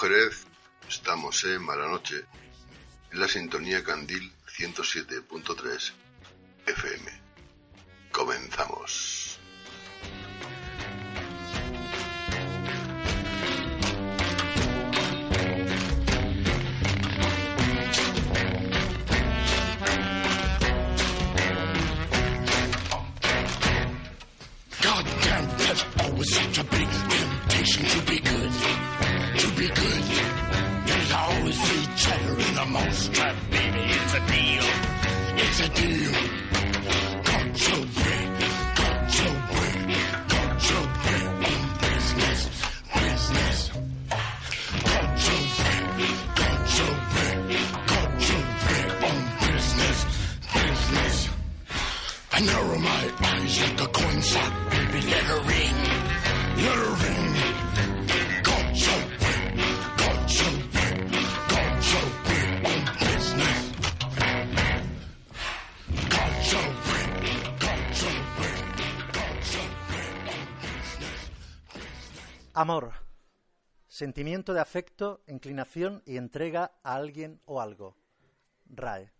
Jerez, estamos en Malanoche, en la sintonía Candil 107.3 FM. Comenzamos. God damn, there's always such a big temptation to be good. To be good. There's always free cheddar in the mousetrap, baby. It's a deal. It's a deal. God's away. God's away. God's away on business. Business. God's away. God's away. God's away on business. Business. I narrow my eyes like a coin sock, baby, let her ring, let her ring. Amor. Sentimiento de afecto, inclinación y entrega a alguien o algo. RAE.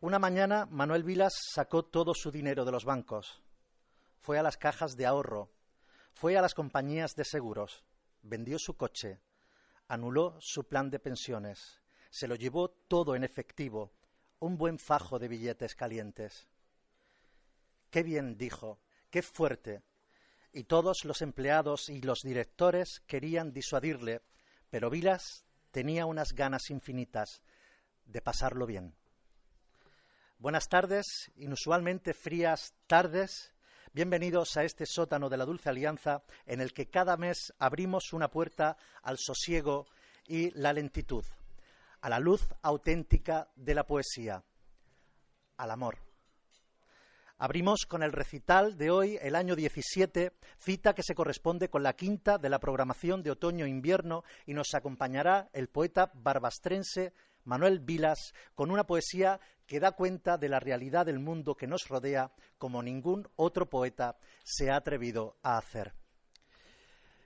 Una mañana Manuel Vilas sacó todo su dinero de los bancos. Fue a las cajas de ahorro. Fue a las compañías de seguros. Vendió su coche. Anuló su plan de pensiones. Se lo llevó todo en efectivo. Un buen fajo de billetes calientes. Qué bien dijo. Qué fuerte. Y todos los empleados y los directores querían disuadirle, pero Vilas tenía unas ganas infinitas de pasarlo bien. Buenas tardes, inusualmente frías tardes. Bienvenidos a este sótano de la Dulce Alianza en el que cada mes abrimos una puerta al sosiego y la lentitud, a la luz auténtica de la poesía, al amor. Abrimos con el recital de hoy, el año 17, cita que se corresponde con la quinta de la programación de otoño-invierno y nos acompañará el poeta barbastrense Manuel Vilas con una poesía que da cuenta de la realidad del mundo que nos rodea como ningún otro poeta se ha atrevido a hacer.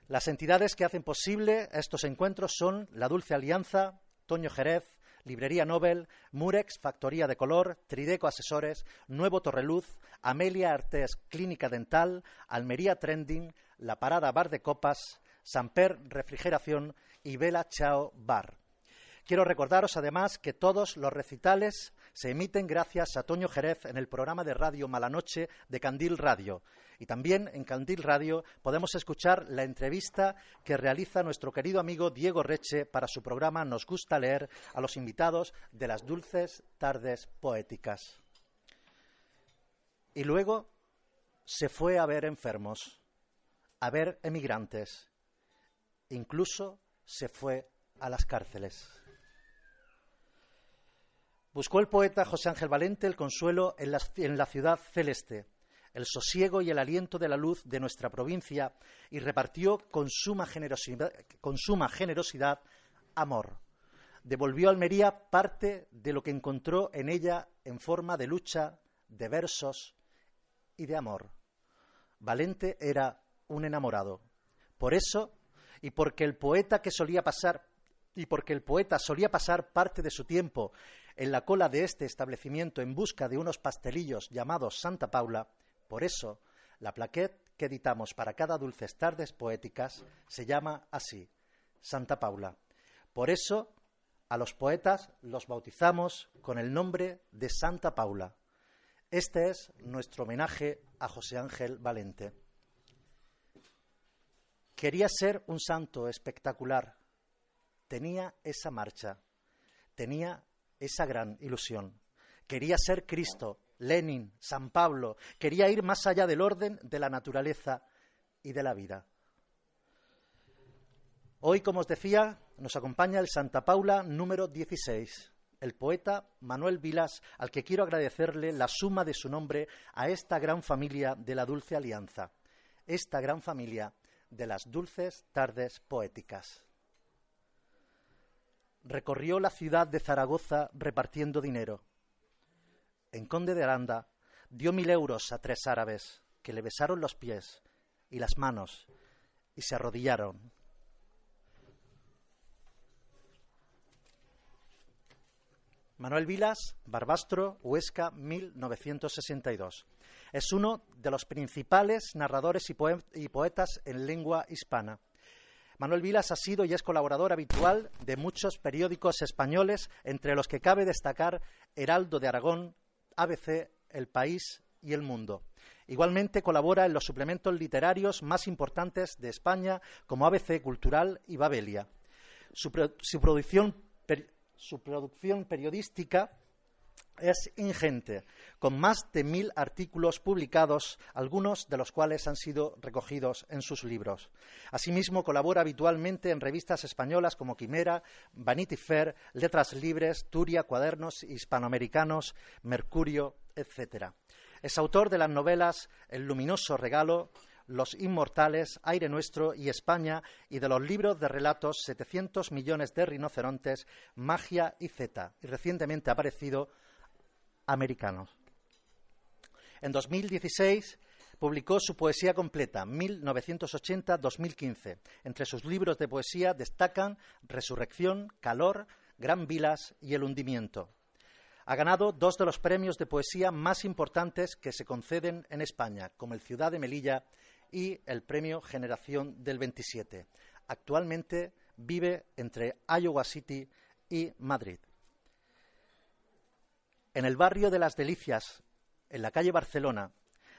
Las entidades que hacen posible estos encuentros son la Dulce Alianza, Toño Jerez, Librería Nobel, Murex, Factoría de Color, Trideco Asesores, Nuevo Torreluz, Amelia Artés, Clínica Dental, Almería Trending, La Parada Bar de Copas, Samper Refrigeración y Vela Chao Bar. Quiero recordaros además que todos los recitales se emiten gracias a Toño Jerez en el programa de radio Malanoche de Candil Radio. Y también en Candil Radio podemos escuchar la entrevista que realiza nuestro querido amigo Diego Reche para su programa Nos gusta leer a los invitados de las dulces tardes poéticas. Y luego se fue a ver enfermos, a ver emigrantes, incluso se fue a las cárceles. Buscó el poeta José Ángel Valente el consuelo en la, ciudad celeste, el sosiego y el aliento de la luz de nuestra provincia y repartió con suma generosidad, con suma generosidad amor. Devolvió a Almería parte de lo que encontró en ella en forma de lucha, de versos y de amor. Valente era un enamorado. Por eso, y porque el poeta que solía pasar y porque el poeta solía pasar parte de su tiempo en la cola de este establecimiento en busca de unos pastelillos llamados Santa Paula, por eso la plaquette que editamos para cada Dulces Tardes Poéticas se llama así, Santa Paula. Por eso a los poetas los bautizamos con el nombre de Santa Paula. Este es nuestro homenaje a José Ángel Valente. Quería ser un santo espectacular, tenía esa marcha, tenía esa gran ilusión. Quería ser Cristo, Lenin, San Pablo, quería ir más allá del orden de la naturaleza y de la vida. Hoy, como os decía, nos acompaña el Santa Paula número 16, el poeta Manuel Vilas, al que quiero agradecerle la suma de su nombre a esta gran familia de la Dulce Alianza, esta gran familia de las dulces tardes poéticas recorrió la ciudad de Zaragoza repartiendo dinero. En Conde de Aranda dio mil euros a tres árabes que le besaron los pies y las manos y se arrodillaron. Manuel Vilas, Barbastro, Huesca, 1962. Es uno de los principales narradores y, poetas en lengua hispana. Manuel Vilas ha sido y es colaborador habitual de muchos periódicos españoles, entre los que cabe destacar Heraldo de Aragón, ABC, El País y El Mundo. Igualmente colabora en los suplementos literarios más importantes de España, como ABC Cultural y Babelia. Su, producción, su producción periodística es ingente, con más de mil artículos publicados, algunos de los cuales han sido recogidos en sus libros. Asimismo, colabora habitualmente en revistas españolas como Quimera, Vanity Fair, Letras Libres, Turia, Cuadernos Hispanoamericanos, Mercurio, etc. Es autor de las novelas El luminoso regalo, los Inmortales, Aire Nuestro y España, y de los libros de relatos 700 millones de rinocerontes, Magia y Z, y recientemente ha aparecido americanos. En 2016 publicó su poesía completa, 1980-2015. Entre sus libros de poesía destacan Resurrección, Calor, Gran Vilas y El hundimiento. Ha ganado dos de los premios de poesía más importantes que se conceden en España, como el Ciudad de Melilla y el Premio Generación del 27. Actualmente vive entre Iowa City y Madrid. En el barrio de las Delicias, en la calle Barcelona,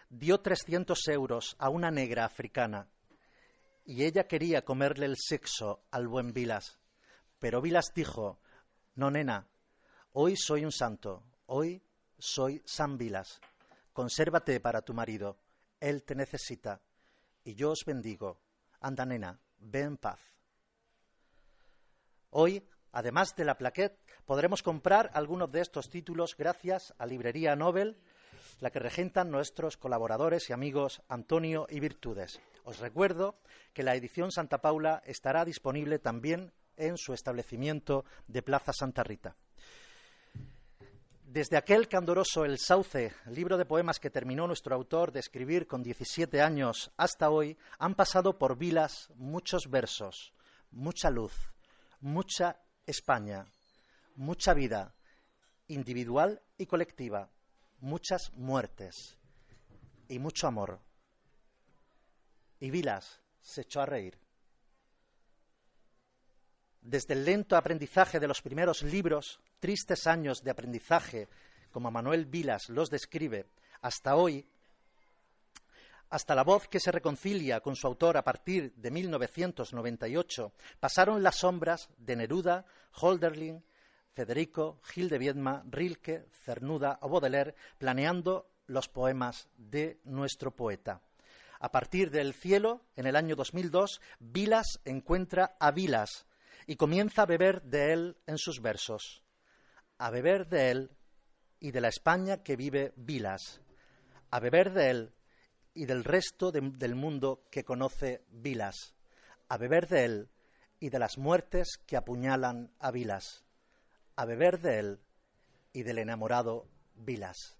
dio 300 euros a una negra africana y ella quería comerle el sexo al buen Vilas. Pero Vilas dijo, no, nena, hoy soy un santo, hoy soy San Vilas. Consérvate para tu marido, él te necesita, y yo os bendigo. Anda, nena, ve en paz. Hoy, además de la plaquette, Podremos comprar algunos de estos títulos gracias a Librería Nobel, la que regentan nuestros colaboradores y amigos Antonio y Virtudes. Os recuerdo que la edición Santa Paula estará disponible también en su establecimiento de Plaza Santa Rita. Desde aquel candoroso El Sauce, libro de poemas que terminó nuestro autor de escribir con 17 años, hasta hoy, han pasado por vilas muchos versos, mucha luz, mucha España, mucha vida individual y colectiva, muchas muertes y mucho amor. Y Vilas se echó a reír. desde el lento aprendizaje de los primeros libros, tristes años de aprendizaje, como Manuel Vilas los describe, hasta hoy, hasta la voz que se reconcilia con su autor a partir de 1998, pasaron las sombras de Neruda, Holderlin, Federico, Gil de Viedma, Rilke, Cernuda o Baudelaire, planeando los poemas de nuestro poeta. A partir del cielo, en el año 2002, Vilas encuentra a Vilas y comienza a beber de él en sus versos. A beber de él y de la España que vive Vilas. A beber de él y del resto del mundo que conoce Vilas. A beber de él y de las muertes que apuñalan a Vilas. A beber de él y del enamorado Vilas.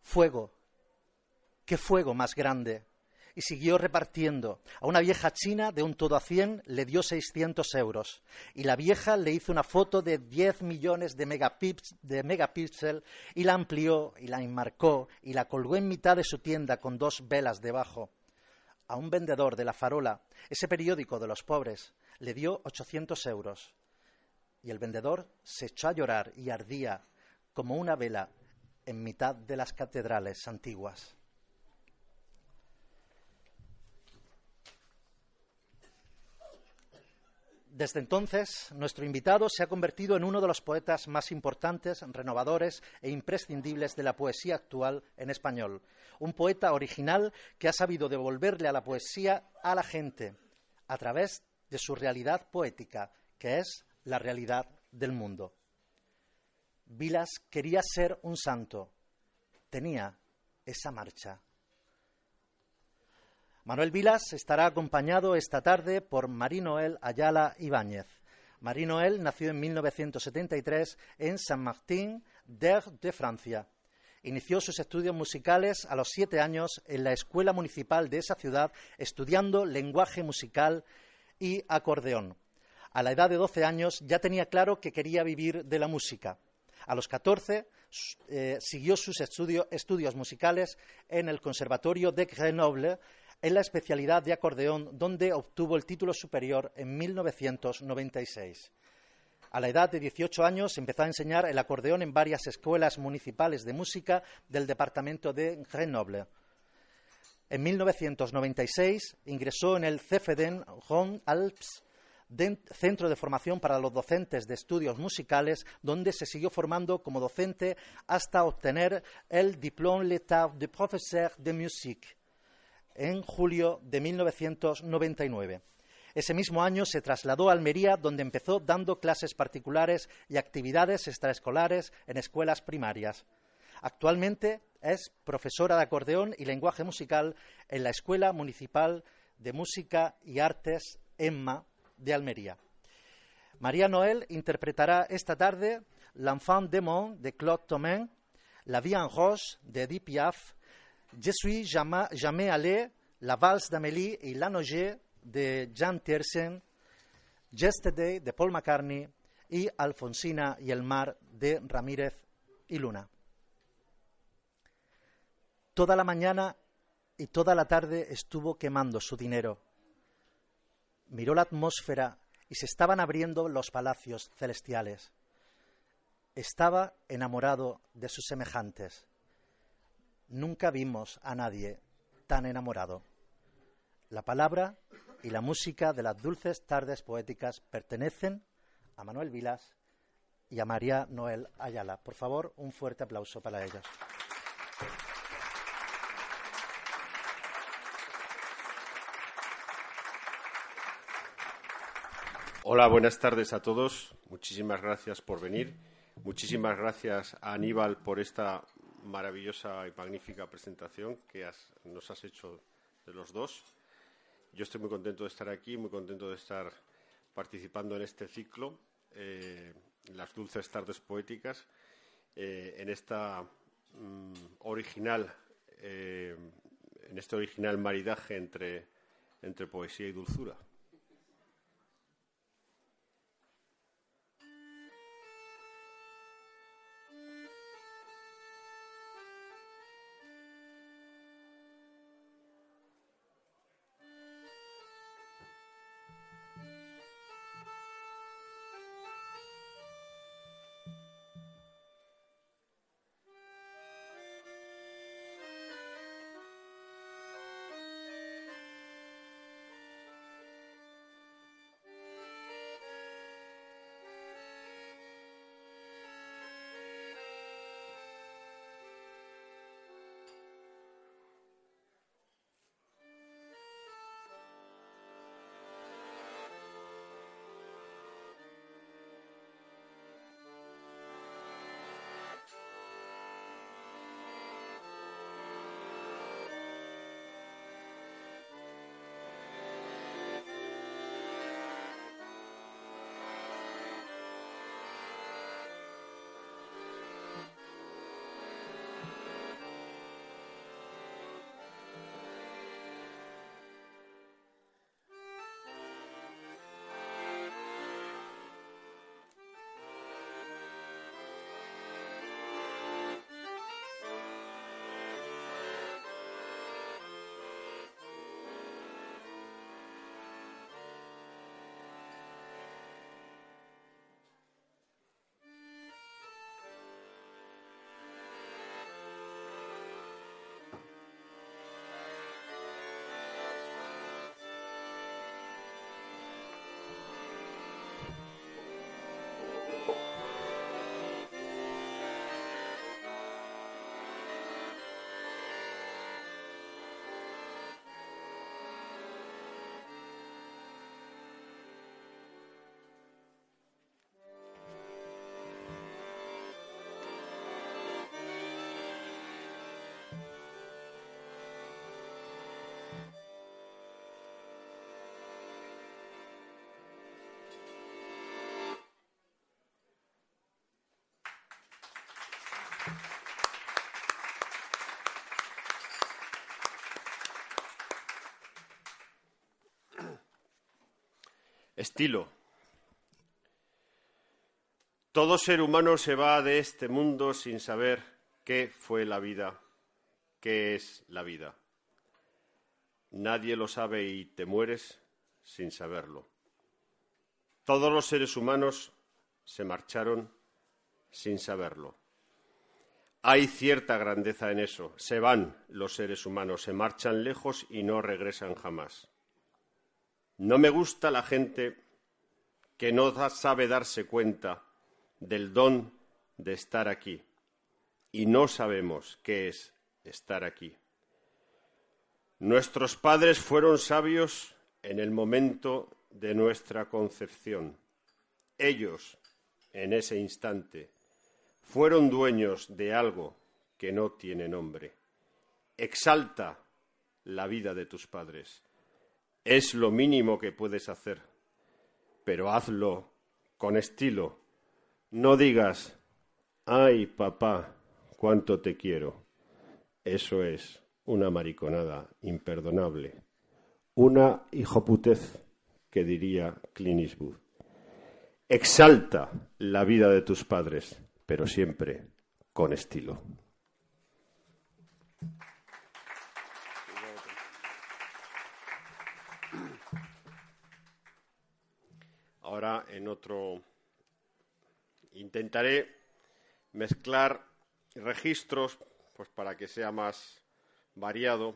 Fuego, qué fuego más grande. Y siguió repartiendo. A una vieja china de un todo a cien le dio 600 euros. Y la vieja le hizo una foto de 10 millones de, de megapíxeles y la amplió y la enmarcó y la colgó en mitad de su tienda con dos velas debajo. A un vendedor de La Farola, ese periódico de los pobres, le dio 800 euros. Y el vendedor se echó a llorar y ardía como una vela en mitad de las catedrales antiguas. Desde entonces, nuestro invitado se ha convertido en uno de los poetas más importantes, renovadores e imprescindibles de la poesía actual en español. Un poeta original que ha sabido devolverle a la poesía a la gente a través de su realidad poética, que es la realidad del mundo. Vilas quería ser un santo, tenía esa marcha. Manuel Vilas estará acompañado esta tarde por Marie Noël Ayala Ibáñez. Marie Noël nació en 1973 en Saint-Martin d'Air de Francia. Inició sus estudios musicales a los siete años en la escuela municipal de esa ciudad, estudiando lenguaje musical y acordeón. A la edad de 12 años ya tenía claro que quería vivir de la música. A los 14 eh, siguió sus estudios musicales en el Conservatorio de Grenoble en la especialidad de acordeón, donde obtuvo el título superior en 1996. A la edad de 18 años empezó a enseñar el acordeón en varias escuelas municipales de música del departamento de Grenoble. En 1996 ingresó en el CFDN Rhône Alps, Centro de Formación para los Docentes de Estudios Musicales, donde se siguió formando como docente hasta obtener el Diplôme l'État de Professeur de Musique en julio de 1999. Ese mismo año se trasladó a Almería, donde empezó dando clases particulares y actividades extraescolares en escuelas primarias. Actualmente es profesora de acordeón y lenguaje musical en la Escuela Municipal de Música y Artes EMMA de Almería. María Noël interpretará esta tarde L'Enfant démon de Claude Thomain, La vie en rose de Edith Piaf, Je suis jamais allé, La valse d'Amélie y La Noge de Jan Tiersen, Yesterday de Paul McCartney y Alfonsina y el mar de Ramírez y Luna. Toda la mañana y toda la tarde estuvo quemando su dinero. Miró la atmósfera y se estaban abriendo los palacios celestiales. Estaba enamorado de sus semejantes. Nunca vimos a nadie tan enamorado. La palabra y la música de las dulces tardes poéticas pertenecen a Manuel Vilas y a María Noel Ayala. Por favor, un fuerte aplauso para ellos. Hola, buenas tardes a todos. Muchísimas gracias por venir. Muchísimas gracias a Aníbal por esta maravillosa y magnífica presentación que nos has hecho de los dos. Yo estoy muy contento de estar aquí, muy contento de estar participando en este ciclo, eh, las dulces tardes poéticas, eh, en esta mm, original, eh, en este original maridaje entre, entre poesía y dulzura. Estilo. Todo ser humano se va de este mundo sin saber qué fue la vida, qué es la vida. Nadie lo sabe y te mueres sin saberlo. Todos los seres humanos se marcharon sin saberlo. Hay cierta grandeza en eso. Se van los seres humanos, se marchan lejos y no regresan jamás. No me gusta la gente que no sabe darse cuenta del don de estar aquí y no sabemos qué es estar aquí. Nuestros padres fueron sabios en el momento de nuestra concepción. Ellos, en ese instante, fueron dueños de algo que no tiene nombre. Exalta la vida de tus padres. Es lo mínimo que puedes hacer, pero hazlo con estilo. No digas, ay papá, cuánto te quiero. Eso es una mariconada imperdonable, una hijoputez que diría Clint. Exalta la vida de tus padres, pero siempre con estilo. Ahora en otro intentaré mezclar registros pues para que sea más variado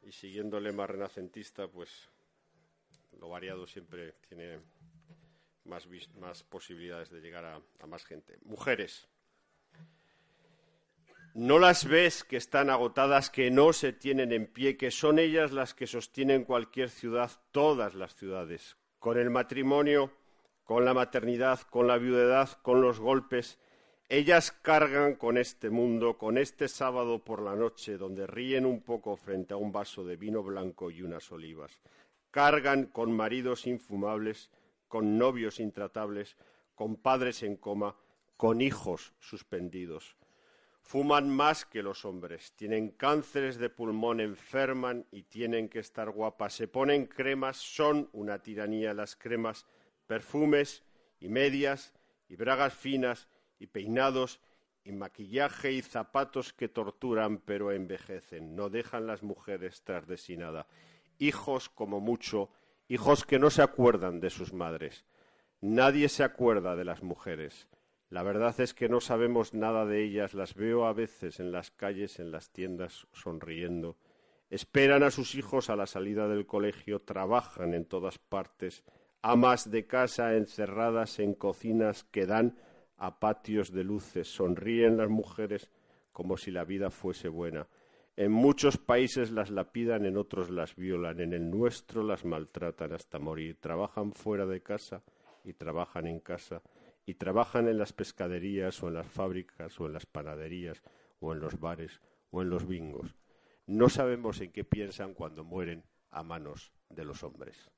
y siguiendo el lema renacentista, pues lo variado siempre tiene más, posibilidades de llegar a, a más gente. Mujeres. No las ves que están agotadas, que no se tienen en pie, que son ellas las que sostienen cualquier ciudad, todas las ciudades, con el matrimonio, con la maternidad, con la viudedad, con los golpes, ellas cargan con este mundo, con este sábado por la noche, donde ríen un poco frente a un vaso de vino blanco y unas olivas. Cargan con maridos infumables, con novios intratables, con padres en coma, con hijos suspendidos. Fuman más que los hombres, tienen cánceres de pulmón, enferman y tienen que estar guapas. Se ponen cremas, son una tiranía las cremas, perfumes y medias y bragas finas y peinados y maquillaje y zapatos que torturan pero envejecen. No dejan las mujeres tras de sí nada. Hijos como mucho, hijos que no se acuerdan de sus madres. Nadie se acuerda de las mujeres. La verdad es que no sabemos nada de ellas. Las veo a veces en las calles, en las tiendas, sonriendo. Esperan a sus hijos a la salida del colegio, trabajan en todas partes, amas de casa encerradas en cocinas que dan a patios de luces, sonríen las mujeres como si la vida fuese buena. En muchos países las lapidan, en otros las violan, en el nuestro las maltratan hasta morir. Trabajan fuera de casa y trabajan en casa y trabajan en las pescaderías o en las fábricas o en las panaderías o en los bares o en los bingos. No sabemos en qué piensan cuando mueren a manos de los hombres.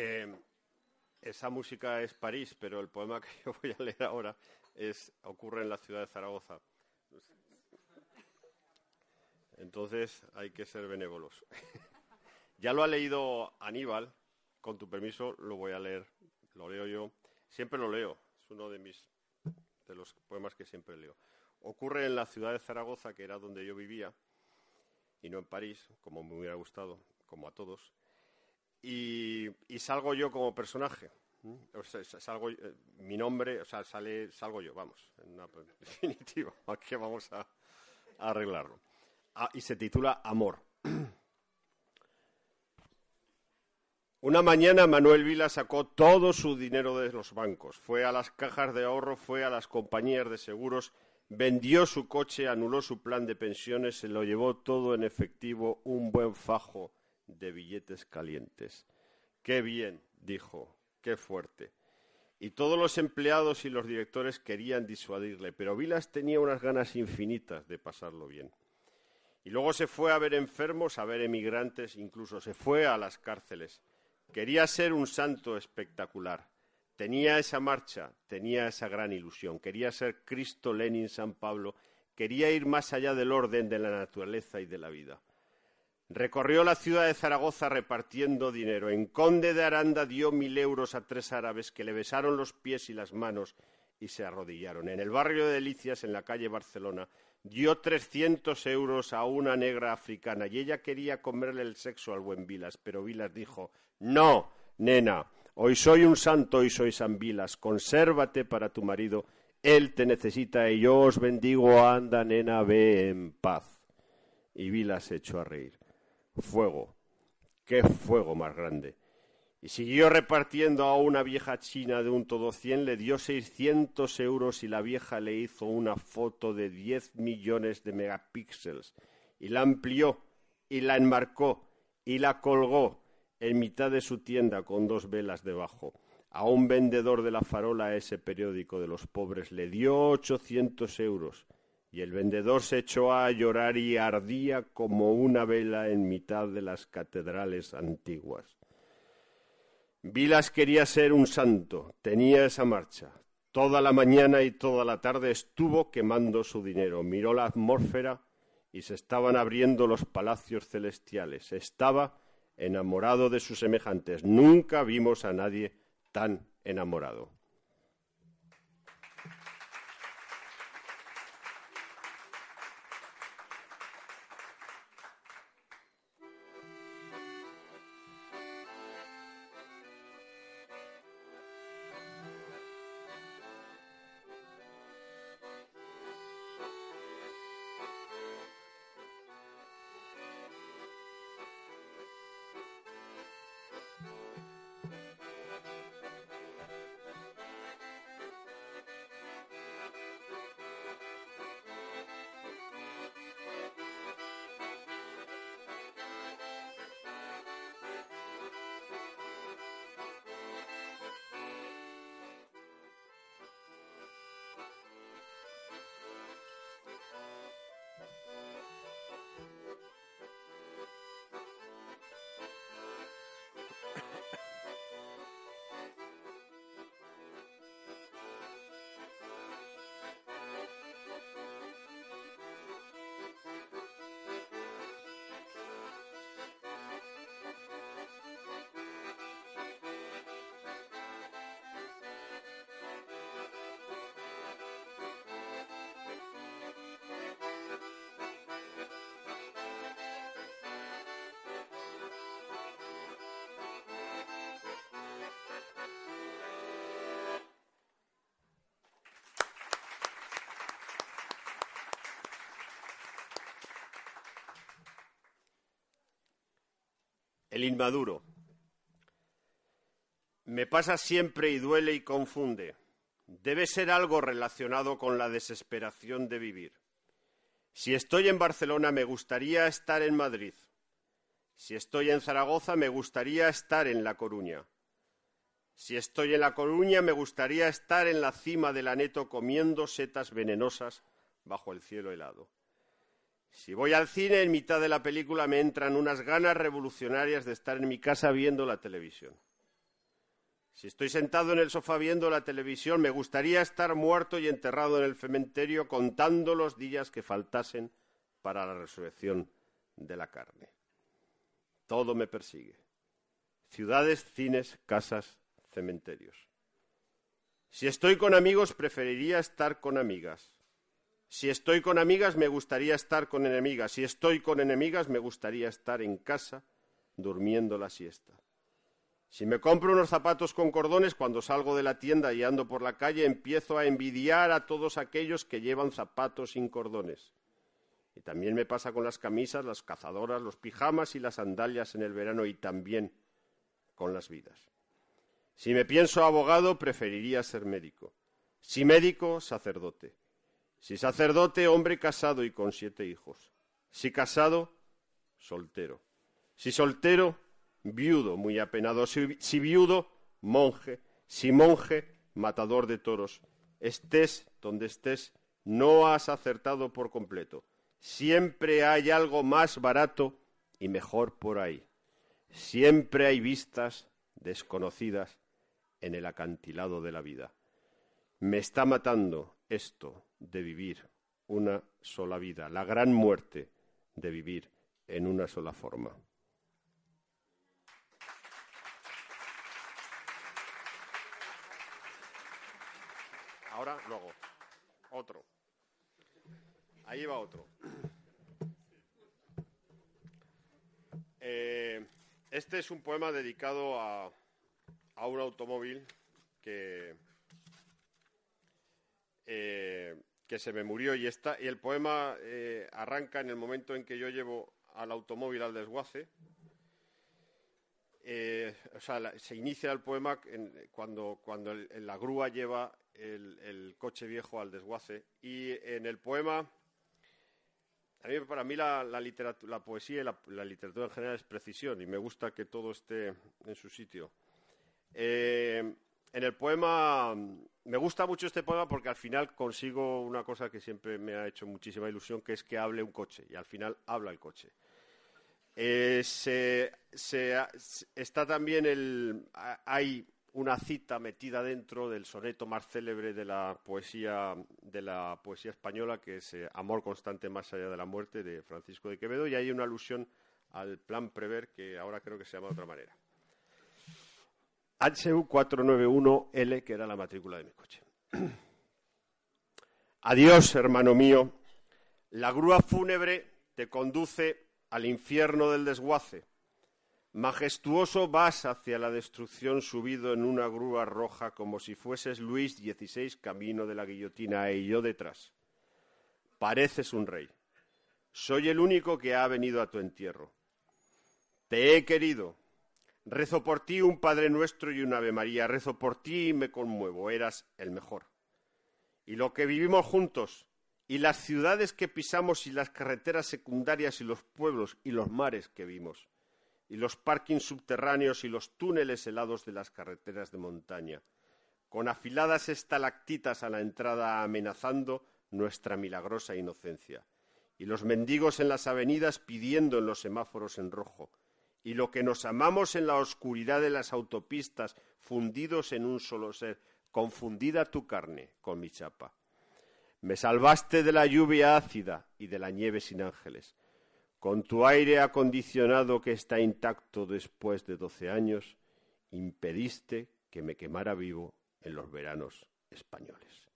Eh, esa música es París, pero el poema que yo voy a leer ahora es, ocurre en la ciudad de Zaragoza. Entonces hay que ser benévolos. ya lo ha leído Aníbal, con tu permiso lo voy a leer, lo leo yo. Siempre lo leo, es uno de mis de los poemas que siempre leo. Ocurre en la ciudad de Zaragoza, que era donde yo vivía, y no en París, como me hubiera gustado, como a todos. Y, salgo yo como personaje. Salgo, eh, mi nombre, o sea, sale, salgo yo, vamos, en definitiva. Aquí vamos a, arreglarlo. Ah, y se titula Amor. Una mañana Manuel Vila sacó todo su dinero de los bancos, fue a las cajas de ahorro, fue a las compañías de seguros, vendió su coche, anuló su plan de pensiones, se lo llevó todo en efectivo, un buen fajo de billetes calientes. Qué bien, dijo, qué fuerte. Y todos los empleados y los directores querían disuadirle, pero Vilas tenía unas ganas infinitas de pasarlo bien. Y luego se fue a ver enfermos, a ver emigrantes, incluso se fue a las cárceles. Quería ser un santo espectacular. Tenía esa marcha, tenía esa gran ilusión. Quería ser Cristo, Lenin, San Pablo. Quería ir más allá del orden de la naturaleza y de la vida. Recorrió la ciudad de Zaragoza repartiendo dinero. En Conde de Aranda dio mil euros a tres árabes que le besaron los pies y las manos y se arrodillaron. En el barrio de Delicias, en la calle Barcelona, dio trescientos euros a una negra africana y ella quería comerle el sexo al buen Vilas, pero Vilas dijo No, nena, hoy soy un santo y soy San Vilas, consérvate para tu marido, él te necesita y yo os bendigo, anda, nena, ve en paz. Y Vilas echó a reír. Fuego, qué fuego más grande. Y siguió repartiendo a una vieja china de un todo cien, le dio seiscientos euros y la vieja le hizo una foto de diez millones de megapíxeles y la amplió y la enmarcó y la colgó en mitad de su tienda con dos velas debajo. A un vendedor de la farola ese periódico de los pobres le dio ochocientos euros y el vendedor se echó a llorar y ardía como una vela en mitad de las catedrales antiguas. Vilas quería ser un santo, tenía esa marcha. Toda la mañana y toda la tarde estuvo quemando su dinero. Miró la atmósfera y se estaban abriendo los palacios celestiales. Estaba enamorado de sus semejantes. Nunca vimos a nadie tan enamorado. El inmaduro. Me pasa siempre y duele y confunde. Debe ser algo relacionado con la desesperación de vivir. Si estoy en Barcelona, me gustaría estar en Madrid. Si estoy en Zaragoza, me gustaría estar en La Coruña. Si estoy en La Coruña, me gustaría estar en la cima del aneto comiendo setas venenosas bajo el cielo helado. Si voy al cine, en mitad de la película me entran unas ganas revolucionarias de estar en mi casa viendo la televisión. Si estoy sentado en el sofá viendo la televisión, me gustaría estar muerto y enterrado en el cementerio contando los días que faltasen para la resurrección de la carne. Todo me persigue. Ciudades, cines, casas, cementerios. Si estoy con amigos, preferiría estar con amigas. Si estoy con amigas, me gustaría estar con enemigas. Si estoy con enemigas, me gustaría estar en casa durmiendo la siesta. Si me compro unos zapatos con cordones, cuando salgo de la tienda y ando por la calle, empiezo a envidiar a todos aquellos que llevan zapatos sin cordones. Y también me pasa con las camisas, las cazadoras, los pijamas y las sandalias en el verano y también con las vidas. Si me pienso abogado, preferiría ser médico. Si médico, sacerdote. Si sacerdote, hombre casado y con siete hijos. Si casado, soltero. Si soltero, viudo, muy apenado. Si, viudo, monje. Si monje, matador de toros. Estés donde estés, no has acertado por completo. Siempre hay algo más barato y mejor por ahí. Siempre hay vistas desconocidas en el acantilado de la vida. Me está matando esto de vivir una sola vida, la gran muerte de vivir en una sola forma. Ahora, luego, otro. Ahí va otro. Eh, este es un poema dedicado a, a un automóvil que, eh, que se me murió y, está, y el poema eh, arranca en el momento en que yo llevo al automóvil al desguace. o sea, se inicia el poema cuando, cuando la grúa lleva el, coche viejo al desguace. Y en el poema, para mí la, la poesía y la, literatura en general es precisión y me gusta que todo esté en su sitio. Eh, en el poema, me gusta mucho este poema porque al final consigo una cosa que siempre me ha hecho muchísima ilusión, que es que hable un coche y al final habla el coche. Eh, está también el. Hay una cita metida dentro del soneto más célebre de la poesía de la poesía española que es eh, Amor constante más allá de la muerte de Francisco de Quevedo y hay una alusión al plan Prever que ahora creo que se llama de otra manera. HU 491L que era la matrícula de mi coche. Adiós, hermano mío. La grúa fúnebre te conduce al infierno del desguace Majestuoso vas hacia la destrucción subido en una grúa roja como si fueses Luis XVI camino de la guillotina y yo detrás. Pareces un rey. Soy el único que ha venido a tu entierro. Te he querido. Rezo por ti un Padre Nuestro y un Ave María. Rezo por ti y me conmuevo. Eras el mejor. Y lo que vivimos juntos, y las ciudades que pisamos, y las carreteras secundarias, y los pueblos, y los mares que vimos y los parkings subterráneos y los túneles helados de las carreteras de montaña, con afiladas estalactitas a la entrada amenazando nuestra milagrosa inocencia, y los mendigos en las avenidas pidiendo en los semáforos en rojo, y lo que nos amamos en la oscuridad de las autopistas, fundidos en un solo ser, confundida tu carne con mi chapa. Me salvaste de la lluvia ácida y de la nieve sin ángeles con tu aire acondicionado que está intacto después de doce años, impediste que me quemara vivo en los veranos españoles.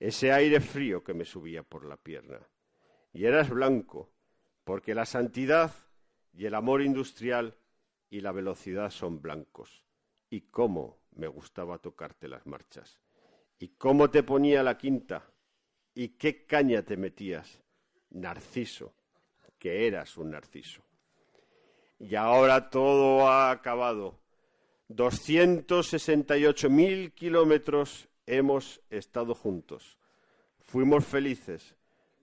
Ese aire frío que me subía por la pierna. Y eras blanco, porque la santidad y el amor industrial y la velocidad son blancos. Y cómo me gustaba tocarte las marchas. Y cómo te ponía la quinta. Y qué caña te metías. Narciso que eras un narciso. Y ahora todo ha acabado. 268.000 kilómetros hemos estado juntos. Fuimos felices,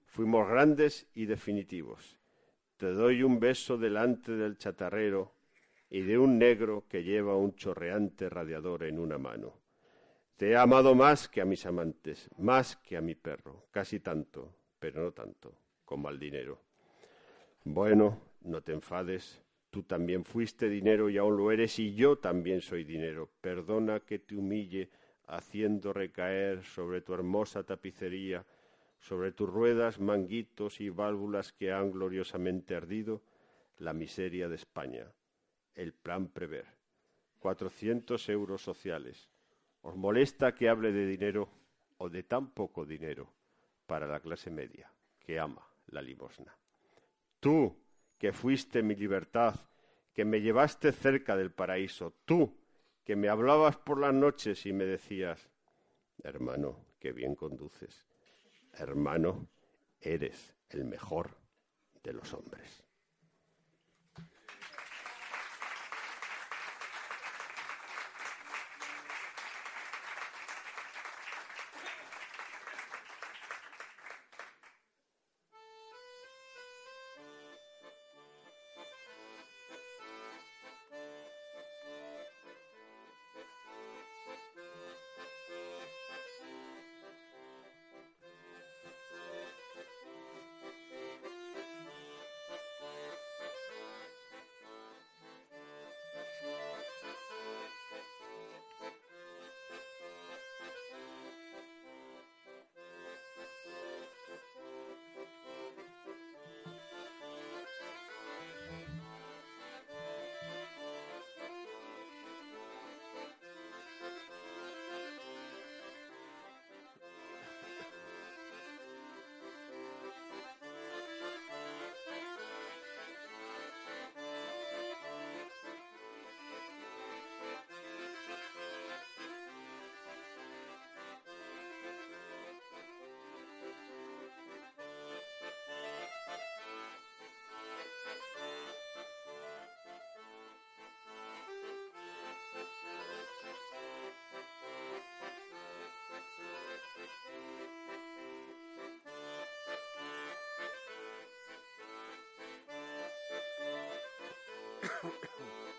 fuimos grandes y definitivos. Te doy un beso delante del chatarrero y de un negro que lleva un chorreante radiador en una mano. Te he amado más que a mis amantes, más que a mi perro, casi tanto, pero no tanto, como al dinero. Bueno, no te enfades, Tú también fuiste dinero y aún lo eres, y yo también soy dinero. Perdona que te humille, haciendo recaer sobre tu hermosa tapicería, sobre tus ruedas, manguitos y válvulas que han gloriosamente ardido, la miseria de España, el plan prever, cuatrocientos euros sociales. ¿Os molesta que hable de dinero o de tan poco dinero para la clase media que ama la limosna? Tú, que fuiste mi libertad, que me llevaste cerca del paraíso, tú, que me hablabas por las noches y me decías, hermano, qué bien conduces, hermano, eres el mejor de los hombres. うん。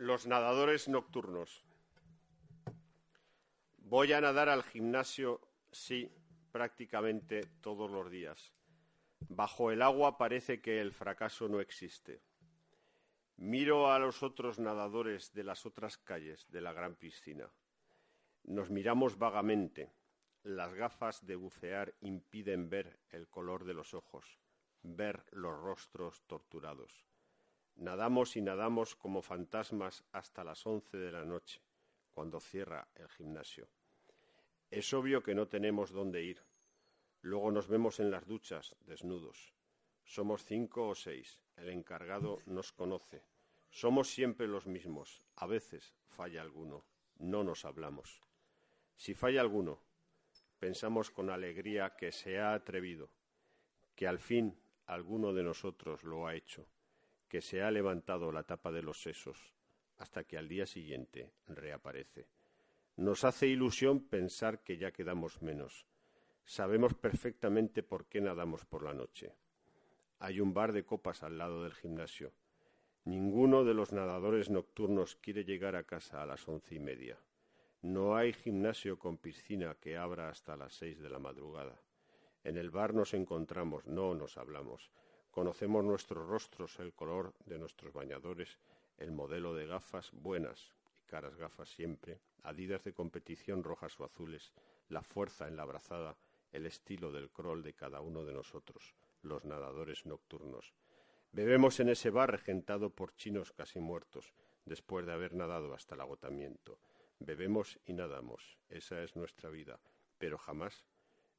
Los nadadores nocturnos. Voy a nadar al gimnasio, sí, prácticamente todos los días. Bajo el agua parece que el fracaso no existe. Miro a los otros nadadores de las otras calles de la gran piscina. Nos miramos vagamente. Las gafas de bucear impiden ver el color de los ojos, ver los rostros torturados. Nadamos y nadamos como fantasmas hasta las once de la noche, cuando cierra el gimnasio. Es obvio que no tenemos dónde ir. Luego nos vemos en las duchas, desnudos. Somos cinco o seis. El encargado nos conoce. Somos siempre los mismos. A veces falla alguno. No nos hablamos. Si falla alguno, pensamos con alegría que se ha atrevido, que al fin alguno de nosotros lo ha hecho que se ha levantado la tapa de los sesos hasta que al día siguiente reaparece. Nos hace ilusión pensar que ya quedamos menos. Sabemos perfectamente por qué nadamos por la noche. Hay un bar de copas al lado del gimnasio. Ninguno de los nadadores nocturnos quiere llegar a casa a las once y media. No hay gimnasio con piscina que abra hasta las seis de la madrugada. En el bar nos encontramos, no nos hablamos. Conocemos nuestros rostros, el color de nuestros bañadores, el modelo de gafas buenas y caras gafas siempre, adidas de competición rojas o azules, la fuerza en la brazada, el estilo del crawl de cada uno de nosotros, los nadadores nocturnos. Bebemos en ese bar regentado por chinos casi muertos, después de haber nadado hasta el agotamiento. Bebemos y nadamos, esa es nuestra vida, pero jamás,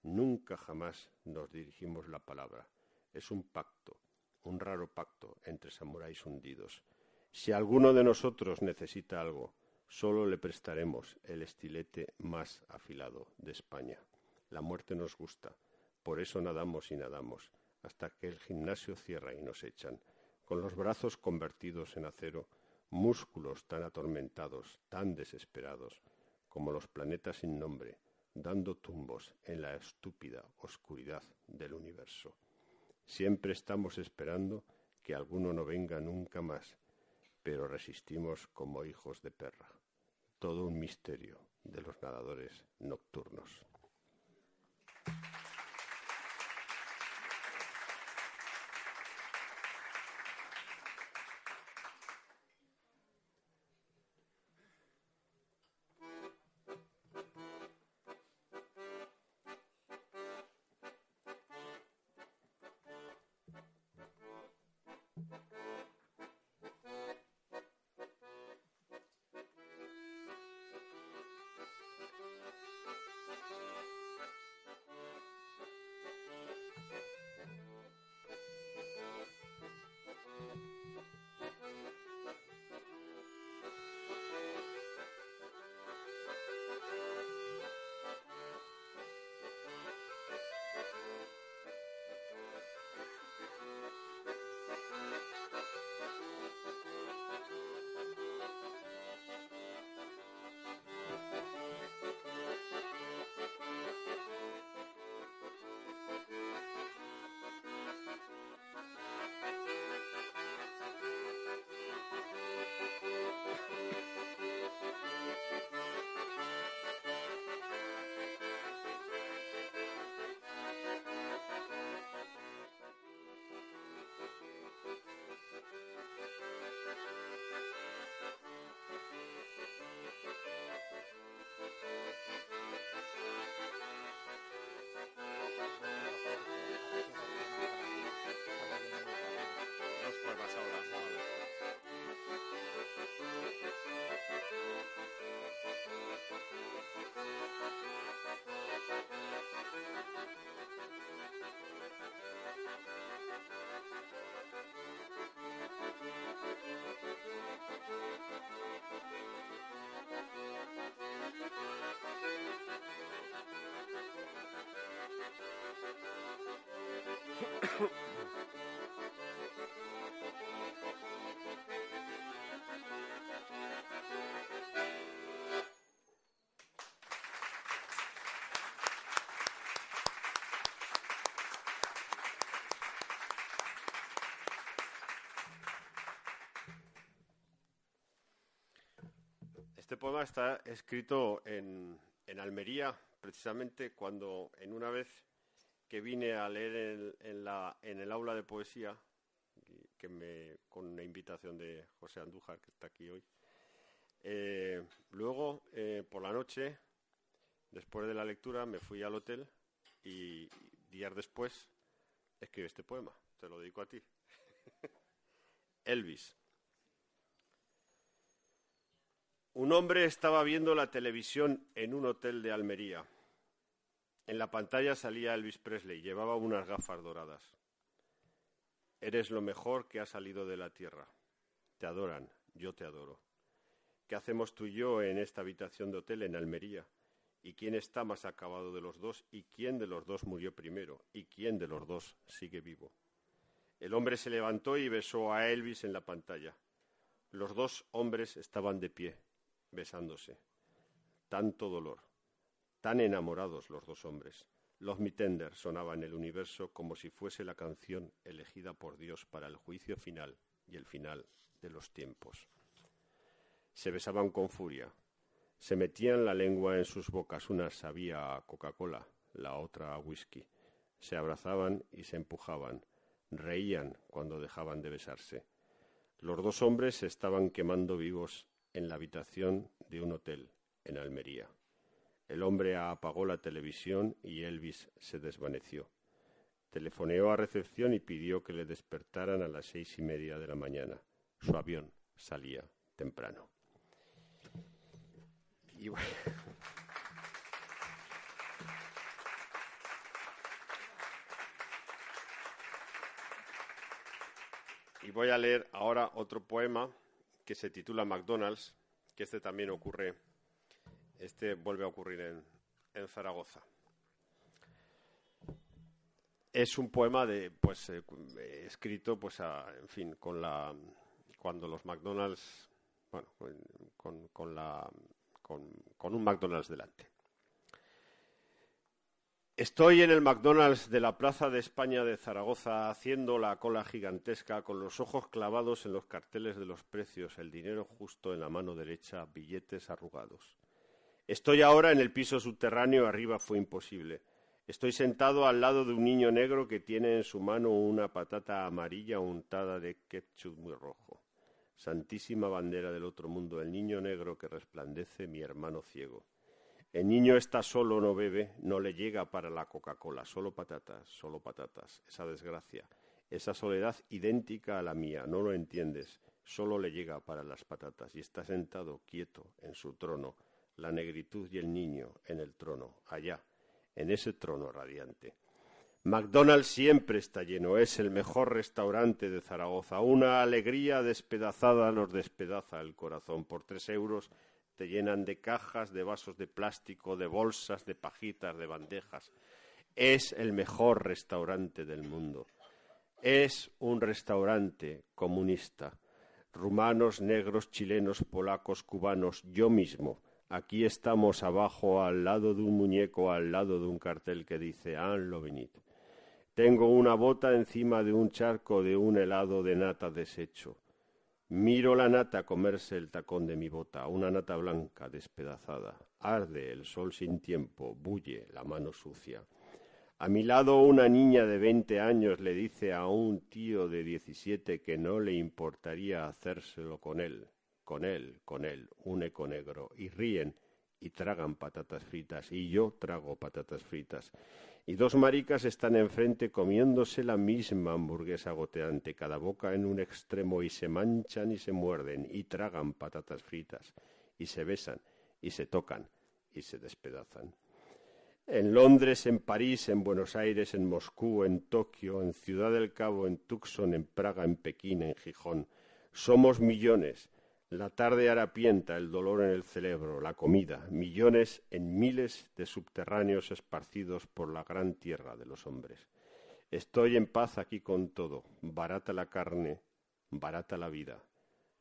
nunca jamás nos dirigimos la palabra. Es un pacto, un raro pacto entre samuráis hundidos. Si alguno de nosotros necesita algo, solo le prestaremos el estilete más afilado de España. La muerte nos gusta, por eso nadamos y nadamos, hasta que el gimnasio cierra y nos echan, con los brazos convertidos en acero, músculos tan atormentados, tan desesperados, como los planetas sin nombre, dando tumbos en la estúpida oscuridad del universo. Siempre estamos esperando que alguno no venga nunca más, pero resistimos como hijos de perra. Todo un misterio de los nadadores nocturnos. Este poema está escrito en, en, Almería, precisamente cuando en una vez que vine a leer en, la, en el aula de poesía, que me, con una invitación de José Andújar, que está aquí hoy. Eh, luego, eh, por la noche, después de la lectura, me fui al hotel y días después escribí este poema. Te lo dedico a ti. Elvis. Un hombre estaba viendo la televisión en un hotel de Almería. En la pantalla salía Elvis Presley, llevaba unas gafas doradas. Eres lo mejor que ha salido de la tierra. Te adoran, yo te adoro. ¿Qué hacemos tú y yo en esta habitación de hotel en Almería? ¿Y quién está más acabado de los dos? ¿Y quién de los dos murió primero? ¿Y quién de los dos sigue vivo? El hombre se levantó y besó a Elvis en la pantalla. Los dos hombres estaban de pie, besándose. Tanto dolor tan enamorados los dos hombres. Love Me Tender sonaba en el universo como si fuese la canción elegida por Dios para el juicio final y el final de los tiempos. Se besaban con furia, se metían la lengua en sus bocas, una sabía a Coca-Cola, la otra a whisky, se abrazaban y se empujaban, reían cuando dejaban de besarse. Los dos hombres se estaban quemando vivos en la habitación de un hotel en Almería. El hombre apagó la televisión y Elvis se desvaneció. Telefoneó a recepción y pidió que le despertaran a las seis y media de la mañana. Su avión salía temprano. Y Y voy a leer ahora otro poema que se titula McDonald's, que este también ocurre, este vuelve a ocurrir en, Zaragoza. Es un poema de, pues, eh, escrito, pues, a- en fin, con la, cuando los McDonald's, bueno, con un McDonald's delante. Estoy en el McDonald's de la Plaza de España de Zaragoza haciendo la cola gigantesca con los ojos clavados en los carteles de los precios, el dinero justo en la mano derecha, billetes arrugados. Estoy ahora en el piso subterráneo, arriba fue imposible. Estoy sentado al lado de un niño negro que tiene en su mano una patata amarilla untada de ketchup muy rojo. Santísima bandera del otro mundo, el niño negro que resplandece, mi hermano ciego. El niño está solo, no bebe, no le llega para la Coca-Cola, solo patatas, solo patatas. Esa desgracia, esa soledad idéntica a la mía, no lo entiendes, solo le llega para las patatas y está sentado quieto en su trono, la negritud y el niño en el trono, allá, en ese trono radiante. McDonald's siempre está lleno, es el mejor restaurante de Zaragoza. Una alegría despedazada nos despedaza el corazón. Por tres euros te llenan de cajas, de vasos de plástico, de bolsas, de pajitas, de bandejas. Es el mejor restaurante del mundo. Es un restaurante comunista. Rumanos, negros, chilenos, polacos, cubanos, yo mismo. Aquí estamos abajo, al lado de un muñeco, al lado de un cartel que dice Anlo venid. Tengo una bota encima de un charco de un helado de nata deshecho. Miro la nata comerse el tacón de mi bota, una nata blanca despedazada. Arde el sol sin tiempo, bulle la mano sucia. A mi lado una niña de veinte años le dice a un tío de diecisiete que no le importaría hacérselo con él, con él, con él, un eco negro, y ríen y tragan patatas fritas, y yo trago patatas fritas. Y dos maricas están enfrente comiéndose la misma hamburguesa goteante, cada boca en un extremo, y se manchan y se muerden, y tragan patatas fritas, y se besan, y se tocan, y se despedazan. En Londres, en París, en Buenos Aires, en Moscú, en Tokio, en Ciudad del Cabo, en Tucson, en Praga, en Pekín, en Gijón. Somos millones. La tarde harapienta, el dolor en el cerebro, la comida, millones en miles de subterráneos esparcidos por la gran tierra de los hombres. Estoy en paz aquí con todo. Barata la carne, barata la vida,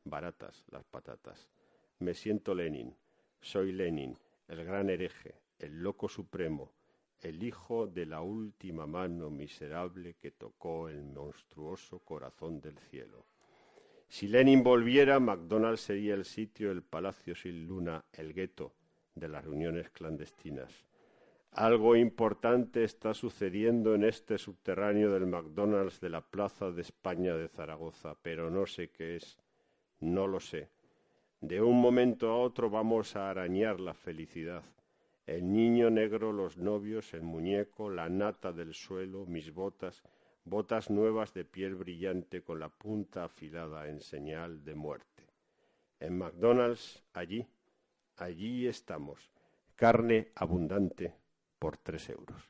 baratas las patatas. Me siento Lenin, soy Lenin, el gran hereje, el loco supremo, el hijo de la última mano miserable que tocó el monstruoso corazón del cielo. Si Lenin volviera, McDonald's sería el sitio, el palacio sin luna, el gueto de las reuniones clandestinas. Algo importante está sucediendo en este subterráneo del McDonald's de la Plaza de España de Zaragoza, pero no sé qué es, no lo sé. De un momento a otro vamos a arañar la felicidad. El niño negro, los novios, el muñeco, la nata del suelo, mis botas, botas nuevas de piel brillante con la punta afilada en señal de muerte. En McDonald's, allí, allí estamos. Carne abundante por tres euros.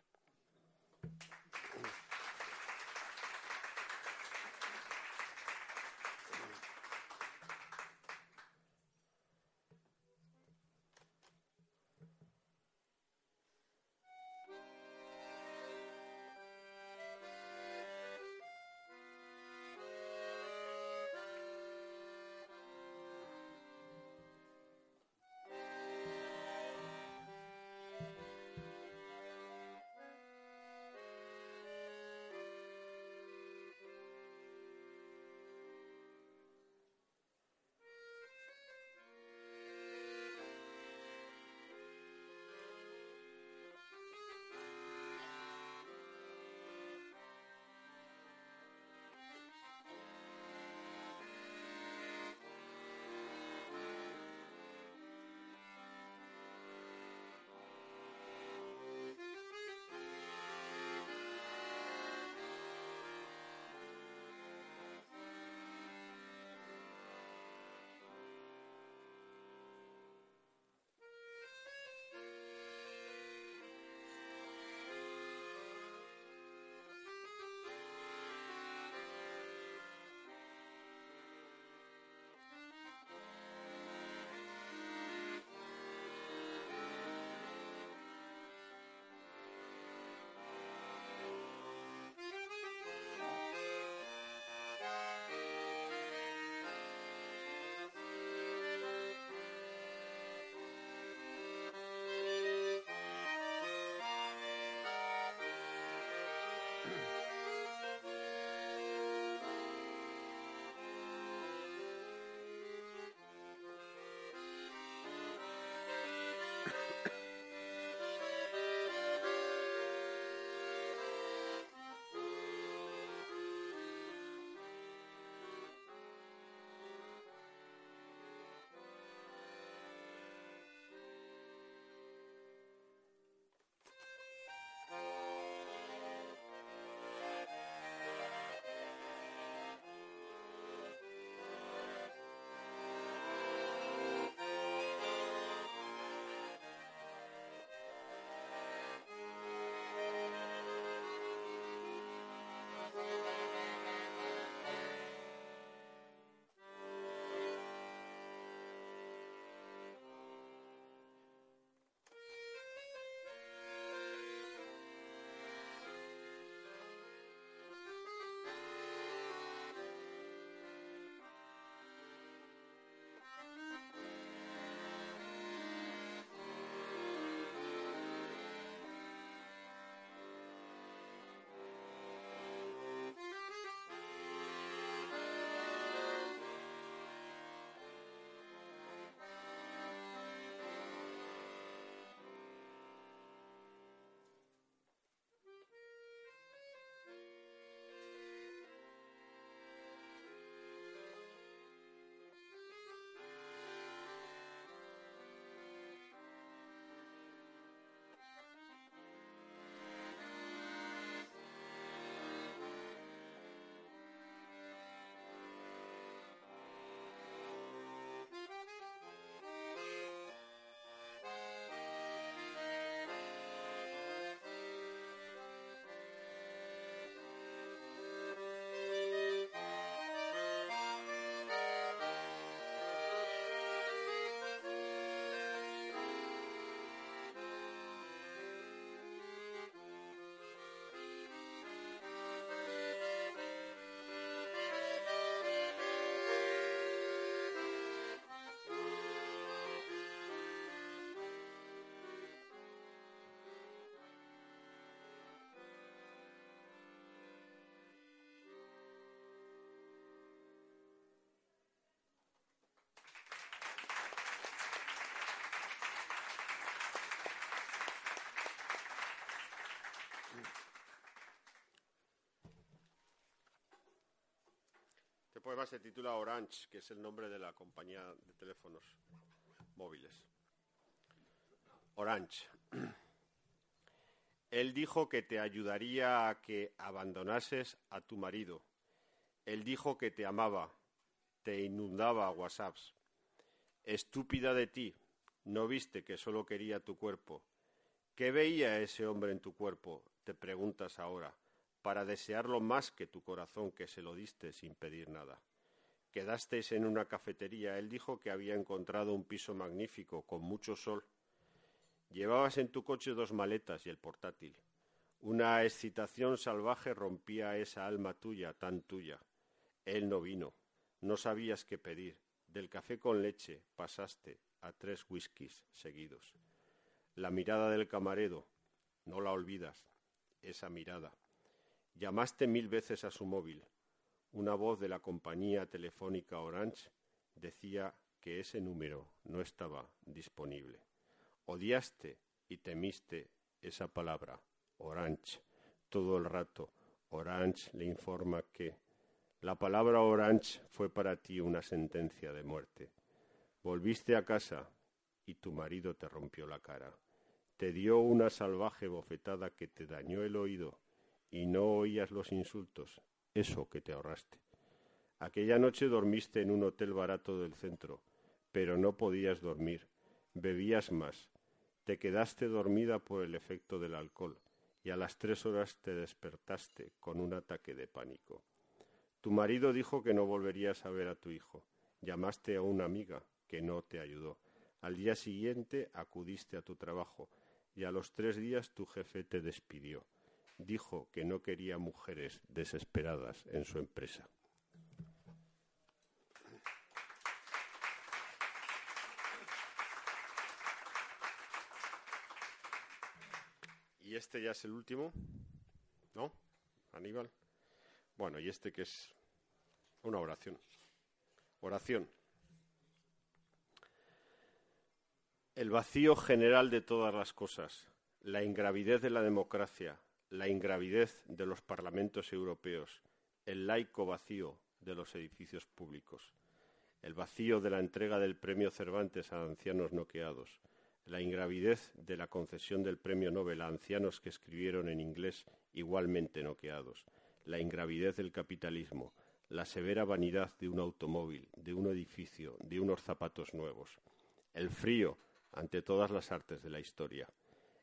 Poema se titula Orange, que es el nombre de la compañía de teléfonos móviles. Orange. Él dijo que te ayudaría a que abandonases a tu marido. Él dijo que te amaba, te inundaba a WhatsApps. Estúpida de ti, no viste que solo quería tu cuerpo. ¿Qué veía ese hombre en tu cuerpo? Te preguntas ahora, para desearlo más que tu corazón que se lo diste sin pedir nada. Quedasteis en una cafetería. Él dijo que había encontrado un piso magnífico, con mucho sol. Llevabas en tu coche dos maletas y el portátil. Una excitación salvaje rompía esa alma tuya, tan tuya. Él no vino. No sabías qué pedir. Del café con leche pasaste a tres whiskies seguidos. La mirada del camarero, no la olvidas, esa mirada. Llamaste mil veces a su móvil. Una voz de la compañía telefónica Orange decía que ese número no estaba disponible. Odiaste y temiste esa palabra, Orange, todo el rato. Orange le informa que la palabra Orange fue para ti una sentencia de muerte. Volviste a casa y tu marido te rompió la cara. Te dio una salvaje bofetada que te dañó el oído y no oías los insultos, eso que te ahorraste. Aquella noche dormiste en un hotel barato del centro, pero no podías dormir, bebías más, te quedaste dormida por el efecto del alcohol y a las tres horas te despertaste con un ataque de pánico. Tu marido dijo que no volverías a ver a tu hijo. Llamaste a una amiga que no te ayudó. Al día siguiente acudiste a tu trabajo y a los tres días tu jefe te despidió. Dijo que no quería mujeres desesperadas en su empresa. Y este ya es el último, ¿no? Aníbal. Bueno, y este que es una oración. Oración. El vacío general de todas las cosas, la ingravidez de la democracia, la ingravidez de los parlamentos europeos, el laico vacío de los edificios públicos, el vacío de la entrega del premio Cervantes a ancianos noqueados, la ingravidez de la concesión del premio Nobel a ancianos que escribieron en inglés igualmente noqueados, la ingravidez del capitalismo, la severa vanidad de un automóvil, de un edificio, de unos zapatos nuevos, el frío ante todas las artes de la historia.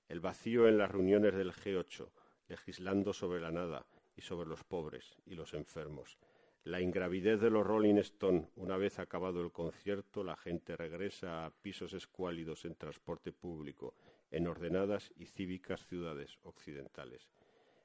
El vacío en las reuniones del G8, legislando sobre la nada y sobre los pobres y los enfermos. La ingravidez de los Rolling Stone. Una vez acabado el concierto, la gente regresa a pisos escuálidos en transporte público, en ordenadas y cívicas ciudades occidentales.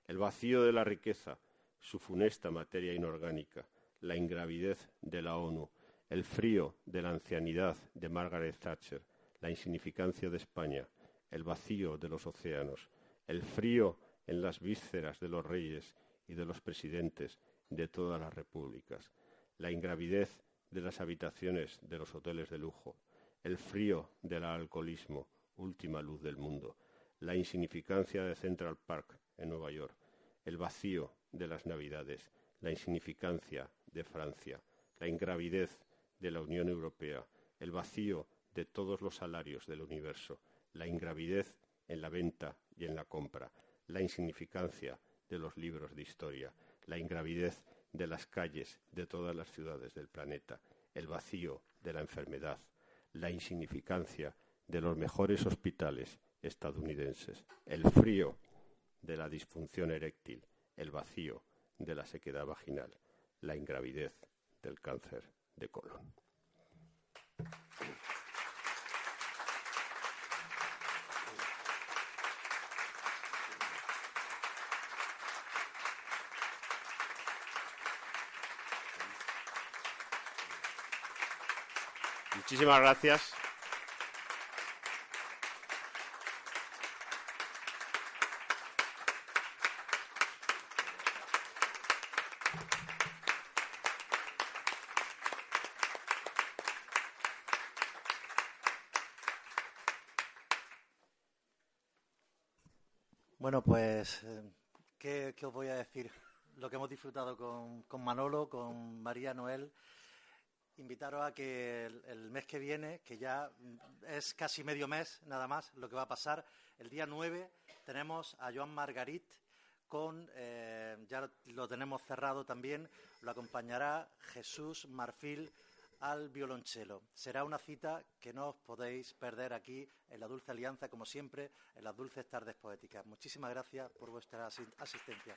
El vacío de la riqueza, su funesta materia inorgánica, la ingravidez de la ONU, el frío de la ancianidad de Margaret Thatcher, la insignificancia de España, el vacío de los océanos, el frío en las vísceras de los reyes y de los presidentes de todas las repúblicas, la ingravidez de las habitaciones de los hoteles de lujo, el frío del alcoholismo, última luz del mundo, la insignificancia de Central Park en Nueva York, el vacío de las Navidades, la insignificancia de Francia, la ingravidez de la Unión Europea, el vacío de todos los salarios del universo, la ingravidez en la venta y en la compra, la insignificancia de los libros de historia, la ingravidez de las calles de todas las ciudades del planeta, el vacío de la enfermedad, la insignificancia de los mejores hospitales estadounidenses, el frío de la disfunción eréctil, el vacío de la sequedad vaginal, la ingravidez del cáncer de colon. Muchísimas gracias. Bueno, pues, eh, ¿qué, os voy a decir? lo que hemos disfrutado con, con Manolo, con María Noel. Invitaros a que el, mes que viene, que ya es casi medio mes nada más lo que va a pasar, el día 9 tenemos a Joan Margarit con, eh, ya lo tenemos cerrado también, lo acompañará Jesús Marfil al violonchelo. Será una cita que no os podéis perder aquí en la Dulce Alianza, como siempre, en las Dulces Tardes Poéticas. Muchísimas gracias por vuestra asi- asistencia.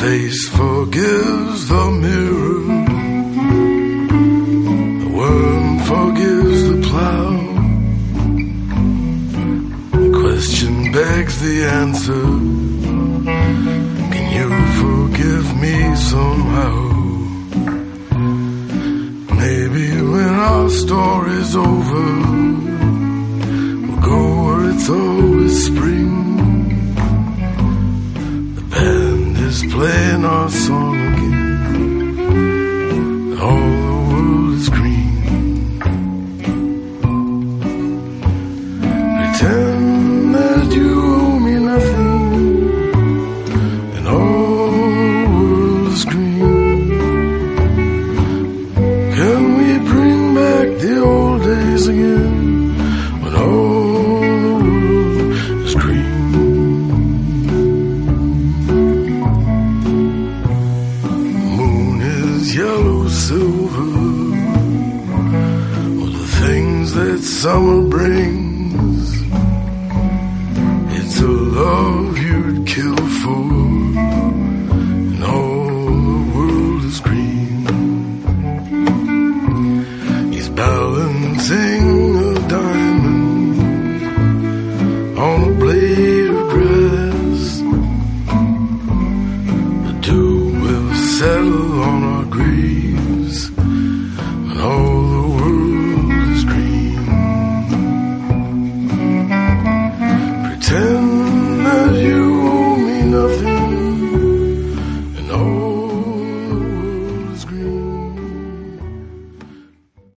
face forgives the mirror. The worm forgives the plow. The question begs the answer. Can you forgive me somehow? Maybe when our story's over, we'll go where it's always spring. Playing our song